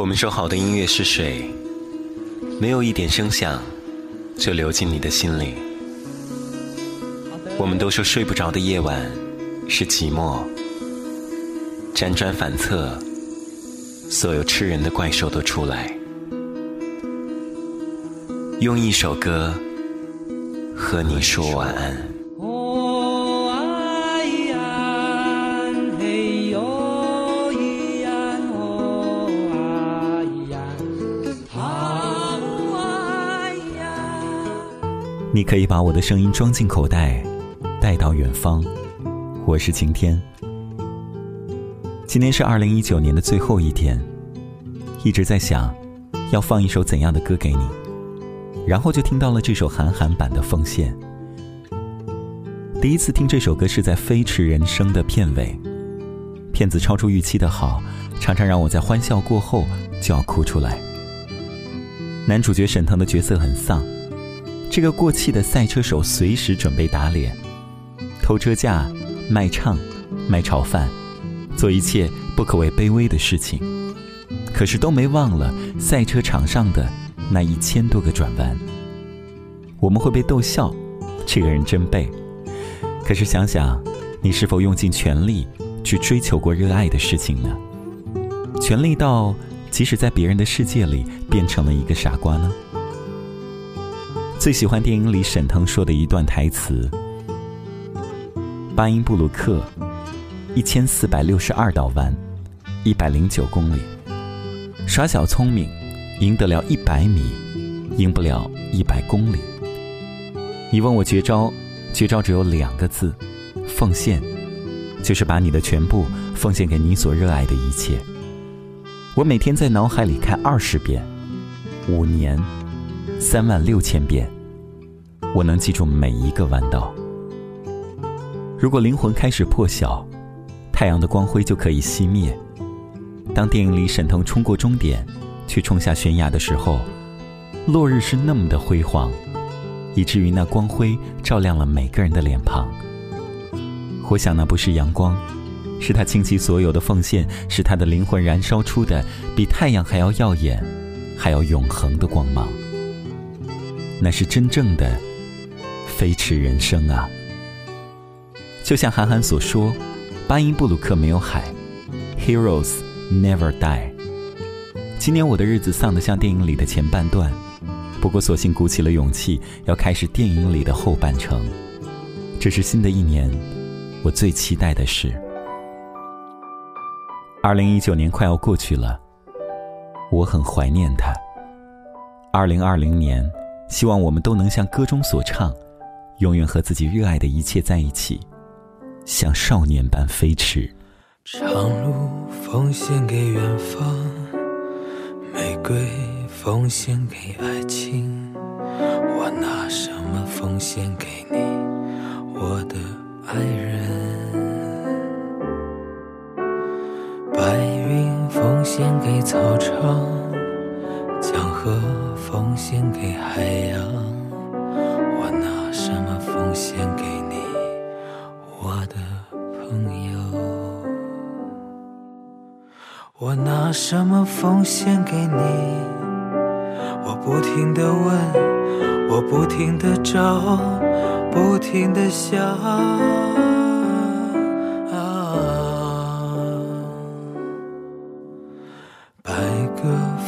我们说好的音乐是水，没有一点声响就流进你的心里。我们都说睡不着的夜晚是寂寞，辗转反侧，所有吃人的怪兽都出来，用一首歌和你说晚安。你可以把我的声音装进口袋，带到远方。我是晴天。今天是二零一九年的最后一天，一直在想要放一首怎样的歌给你，然后就听到了这首韩寒版的《奉献》。第一次听这首歌是在《飞驰人生》的片尾，片子超出预期的好，常常让我在欢笑过后就要哭出来。男主角沈腾的角色很丧。这个过气的赛车手随时准备打脸，偷车架、卖唱、卖炒饭，做一切不可谓卑微的事情，可是都没忘了赛车场上的那一千多个转弯。我们会被逗笑，这个人真背。可是想想，你是否用尽全力去追求过热爱的事情呢？全力到即使在别人的世界里变成了一个傻瓜呢？最喜欢电影里沈腾说的一段台词：“巴音布鲁克，一千四百六十二道弯，一百零九公里，耍小聪明，赢得了一百米，赢不了一百公里。你问我绝招，绝招只有两个字：奉献，就是把你的全部奉献给你所热爱的一切。我每天在脑海里看二十遍，五年。”三万六千遍，我能记住每一个弯道。如果灵魂开始破晓，太阳的光辉就可以熄灭。当电影里沈腾冲过终点，去冲下悬崖的时候，落日是那么的辉煌，以至于那光辉照亮了每个人的脸庞。我想那不是阳光，是他倾其所有的奉献，是他的灵魂燃烧出的比太阳还要耀眼、还要永恒的光芒。那是真正的飞驰人生啊！就像韩寒所说：“巴音布鲁克没有海，Heroes never die。”今年我的日子丧得像电影里的前半段，不过索性鼓起了勇气，要开始电影里的后半程。这是新的一年，我最期待的事。二零一九年快要过去了，我很怀念他。二零二零年。希望我们都能像歌中所唱，永远和自己热爱的一切在一起，像少年般飞驰。长路奉献给远方，玫瑰奉献给爱情，我拿什么奉献给你，我的爱人？白云奉献给草场。江河奉献给海洋，我拿什么奉献给你，我的朋友？我拿什么奉献给你？我不停的问，我不停的找，不停的想。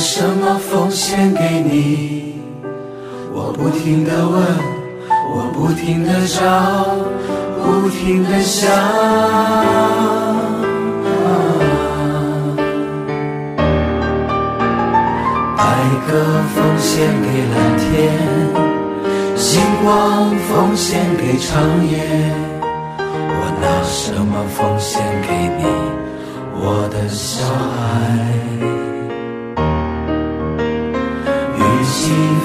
什么奉献给你？我不停的问，我不停的找，不停的想。白鸽奉献给蓝天，星光奉献给长夜。我拿什么奉献给你，我的小孩？